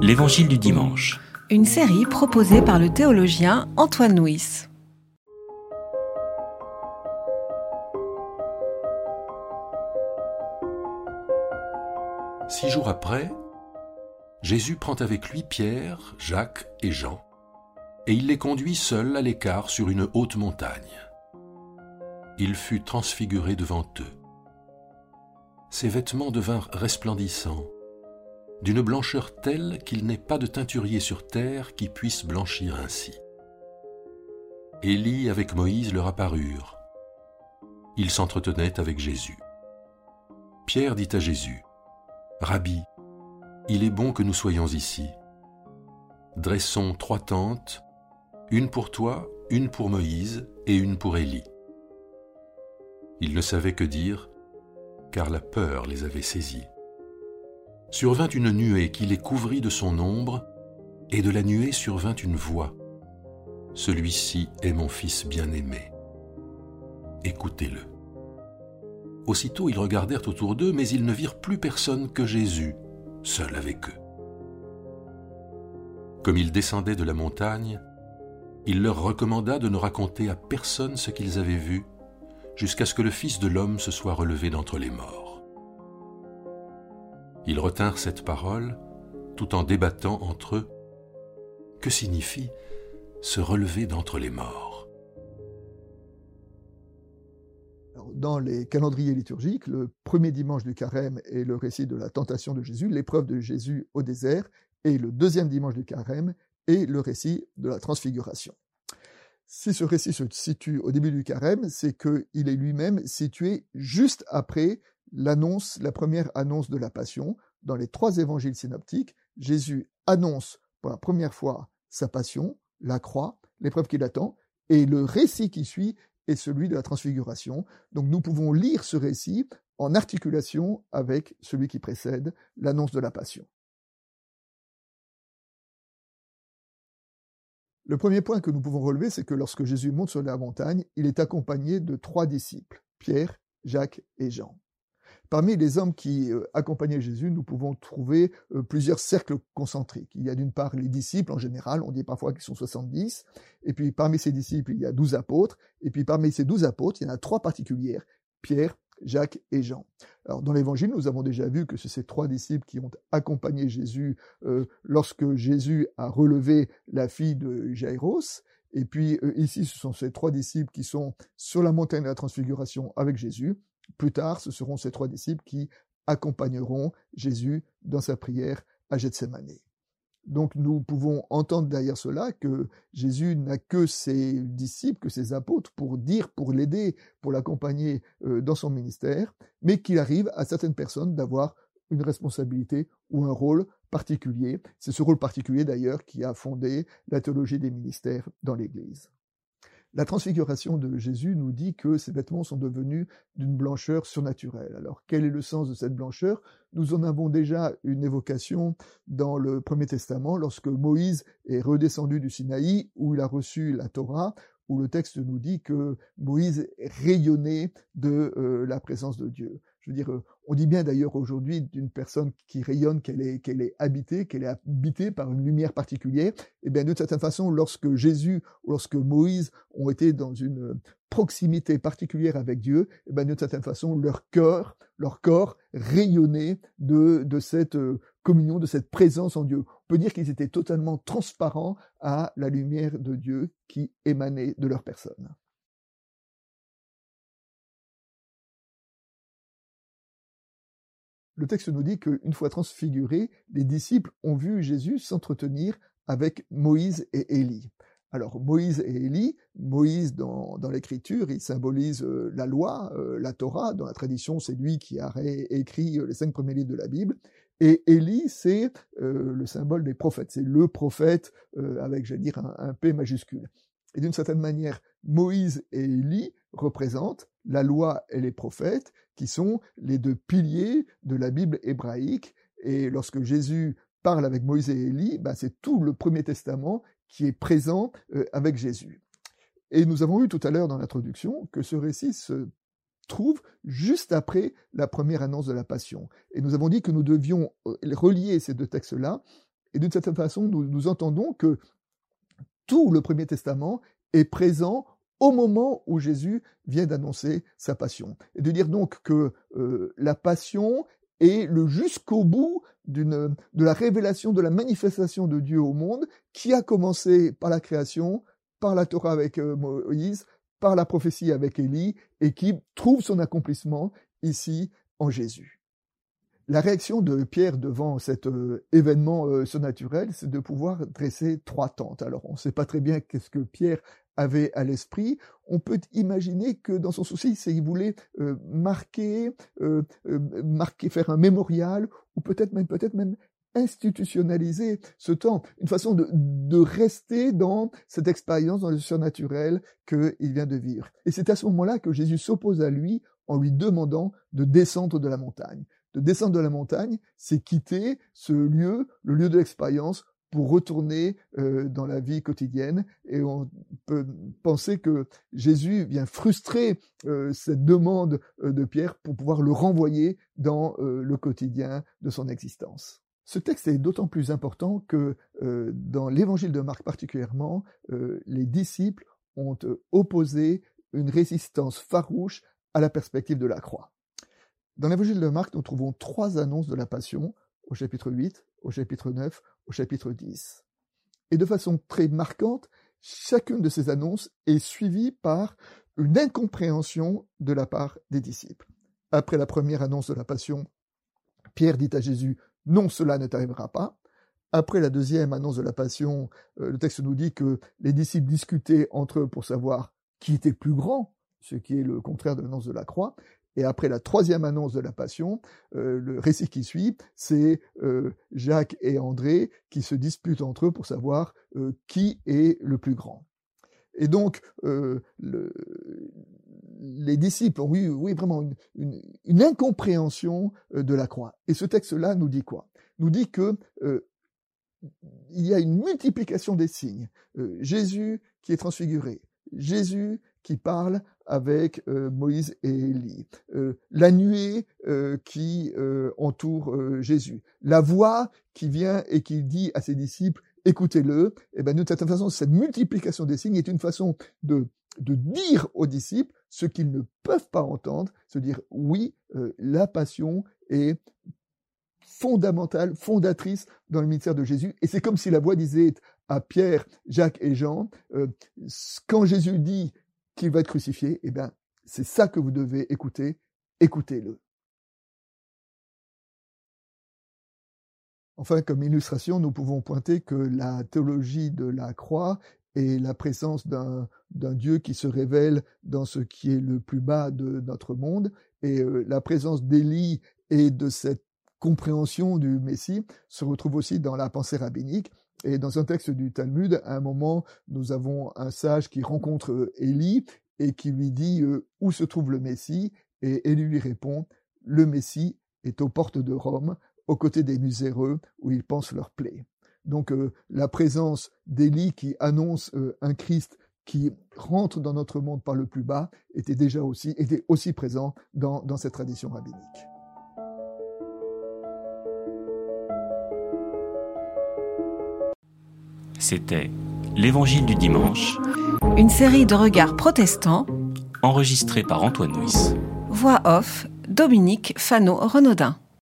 L'Évangile du dimanche. Une série proposée par le théologien Antoine Nuis. Six jours après, Jésus prend avec lui Pierre, Jacques et Jean, et il les conduit seuls à l'écart sur une haute montagne. Il fut transfiguré devant eux. Ses vêtements devinrent resplendissants, d'une blancheur telle qu'il n'est pas de teinturier sur terre qui puisse blanchir ainsi. Élie avec Moïse leur apparurent. Ils s'entretenaient avec Jésus. Pierre dit à Jésus, Rabbi, il est bon que nous soyons ici. Dressons trois tentes, une pour toi, une pour Moïse et une pour Élie. Il ne savait que dire, car la peur les avait saisis. Survint une nuée qui les couvrit de son ombre, et de la nuée survint une voix. Celui-ci est mon fils bien-aimé. Écoutez-le. Aussitôt ils regardèrent autour d'eux, mais ils ne virent plus personne que Jésus, seul avec eux. Comme ils descendaient de la montagne, il leur recommanda de ne raconter à personne ce qu'ils avaient vu, jusqu'à ce que le Fils de l'homme se soit relevé d'entre les morts. Ils retinrent cette parole tout en débattant entre eux. Que signifie se relever d'entre les morts? Dans les calendriers liturgiques, le premier dimanche du carême est le récit de la tentation de Jésus, l'épreuve de Jésus au désert, et le deuxième dimanche du carême est le récit de la transfiguration. Si ce récit se situe au début du carême, c'est qu'il est lui-même situé juste après l'annonce, la première annonce de la passion. Dans les trois évangiles synoptiques, Jésus annonce pour la première fois sa passion, la croix, l'épreuve qui l'attend, et le récit qui suit et celui de la transfiguration. Donc nous pouvons lire ce récit en articulation avec celui qui précède l'annonce de la passion. Le premier point que nous pouvons relever, c'est que lorsque Jésus monte sur la montagne, il est accompagné de trois disciples, Pierre, Jacques et Jean. Parmi les hommes qui euh, accompagnaient Jésus, nous pouvons trouver euh, plusieurs cercles concentriques. Il y a d'une part les disciples en général, on dit parfois qu'ils sont 70, et puis parmi ces disciples, il y a douze apôtres, et puis parmi ces douze apôtres, il y en a trois particulières, Pierre, Jacques et Jean. Alors dans l'évangile, nous avons déjà vu que c'est ces trois disciples qui ont accompagné Jésus euh, lorsque Jésus a relevé la fille de Jaïros. Et puis ici, ce sont ces trois disciples qui sont sur la montagne de la transfiguration avec Jésus. Plus tard, ce seront ces trois disciples qui accompagneront Jésus dans sa prière à Gethsemane. Donc nous pouvons entendre derrière cela que Jésus n'a que ses disciples, que ses apôtres pour dire, pour l'aider, pour l'accompagner euh, dans son ministère, mais qu'il arrive à certaines personnes d'avoir une responsabilité ou un rôle particulier. C'est ce rôle particulier d'ailleurs qui a fondé la théologie des ministères dans l'Église. La transfiguration de Jésus nous dit que ses vêtements sont devenus d'une blancheur surnaturelle. Alors quel est le sens de cette blancheur? Nous en avons déjà une évocation dans le Premier Testament lorsque Moïse est redescendu du Sinaï où il a reçu la Torah où le texte nous dit que Moïse rayonnait de euh, la présence de Dieu. Je veux dire, euh, on dit bien d'ailleurs aujourd'hui d'une personne qui rayonne qu'elle est, est habitée, qu'elle est habitée par une lumière particulière. Et eh bien, de certaine façon, lorsque Jésus ou lorsque Moïse ont été dans une proximité particulière avec Dieu, eh bien, de certaine façon, leur cœur, leur corps rayonnait de, de cette euh, communion, de cette présence en Dieu. On peut dire qu'ils étaient totalement transparents à la lumière de Dieu qui émanait de leur personne. le texte nous dit qu'une fois transfigurés, les disciples ont vu Jésus s'entretenir avec Moïse et Élie. Alors Moïse et Élie, Moïse dans, l'écriture, il symbolise euh, la loi, euh, la Torah, dans la tradition c'est lui qui a écrit euh, les cinq premiers livres de la Bible, et Élie c'est le symbole des prophètes, c'est le prophète avec, j'allais dire, un, P majuscule. Et d'une certaine manière, Moïse et Élie représentent la loi et les prophètes, qui sont les deux piliers de la Bible hébraïque. Et lorsque Jésus parle avec Moïse et Élie, bah, c'est tout le Premier Testament qui est présent euh, avec Jésus. Et nous avons vu tout à l'heure dans l'introduction que ce récit se trouve juste après la première annonce de la Passion. Et nous avons dit que nous devions euh, relier ces deux textes-là Et d'une certaine façon, nous, entendons que tout le Premier Testament est présent au moment où Jésus vient d'annoncer sa passion. Et de dire donc que euh, la passion est le jusqu'au bout de la révélation, de la manifestation de Dieu au monde, qui a commencé par la création, par la Torah avec euh, Moïse, par la prophétie avec Élie, et qui trouve son accomplissement ici en Jésus. La réaction de Pierre devant cet euh, événement euh, surnaturel, c'est de pouvoir dresser trois tentes. Alors, on ne sait pas très bien qu'est-ce que Pierre avait à l'esprit. On peut imaginer que dans son souci, c'est qu'il voulait euh, marquer, marquer, faire un mémorial, ou peut-être même, peut-être même institutionnaliser ce temps, une façon de, de rester dans cette expérience, dans le surnaturel qu'il vient de vivre. Et c'est à ce moment-là que Jésus s'oppose à lui en lui demandant de descendre de la montagne de descendre de la montagne, c'est quitter ce lieu, le lieu de l'expérience, pour retourner euh, dans la vie quotidienne. Et on peut penser que Jésus vient frustrer euh, cette demande euh, de Pierre pour pouvoir le renvoyer dans le quotidien de son existence. Ce texte est d'autant plus important que dans l'évangile de Marc particulièrement, les disciples ont opposé une résistance farouche à la perspective de la croix. Dans l'évangile de Marc, nous trouvons trois annonces de la Passion, au chapitre 8, au chapitre 9, au chapitre 10. Et de façon très marquante, chacune de ces annonces est suivie par une incompréhension de la part des disciples. Après la première annonce de la Passion, Pierre dit à Jésus, non, cela ne t'arrivera pas. Après la deuxième annonce de la Passion, euh, le texte nous dit que les disciples discutaient entre eux pour savoir qui était plus grand, ce qui est le contraire de l'annonce de la croix. Et après la troisième annonce de la Passion, euh, le récit qui suit, c'est euh, Jacques et André qui se disputent entre eux pour savoir qui est le plus grand. Et donc, les disciples ont eu oui, vraiment une, incompréhension de la croix. Et ce texte-là nous dit quoi? Nous dit que il y a une multiplication des signes. Jésus qui est transfiguré, Jésus qui parle avec euh, Moïse et Élie, euh, la nuée euh, qui entoure Jésus, la voix qui vient et qui dit à ses disciples écoutez-le, et eh ben d'une certaine façon cette multiplication des signes est une façon de dire aux disciples ce qu'ils ne peuvent pas entendre, se dire oui, la passion est fondamentale, fondatrice dans le ministère de Jésus. Et c'est comme si la voix disait à Pierre, Jacques et Jean, quand Jésus dit qu'il va être crucifié, eh bien, c'est ça que vous devez écouter. Écoutez-le. Enfin, comme illustration, nous pouvons pointer que la théologie de la croix est la présence d'un Dieu qui se révèle dans ce qui est le plus bas de notre monde, et euh, la présence d'Élie et de cette compréhension du Messie se retrouve aussi dans la pensée rabbinique. Et dans un texte du Talmud, à un moment, nous avons un sage qui rencontre euh, Élie et qui lui dit euh, où se trouve le Messie, et Élie lui répond le Messie est aux portes de Rome, aux côtés des miséreux, où ils pensent leur plaie. Donc euh, la présence d'Élie qui annonce un Christ qui rentre dans notre monde par le plus bas était déjà aussi était aussi présent dans, dans cette tradition rabbinique. C'était L'Évangile du dimanche. Une série de regards protestants. Enregistrée par Antoine Nuis. Voix off, Dominique Fano-Renaudin.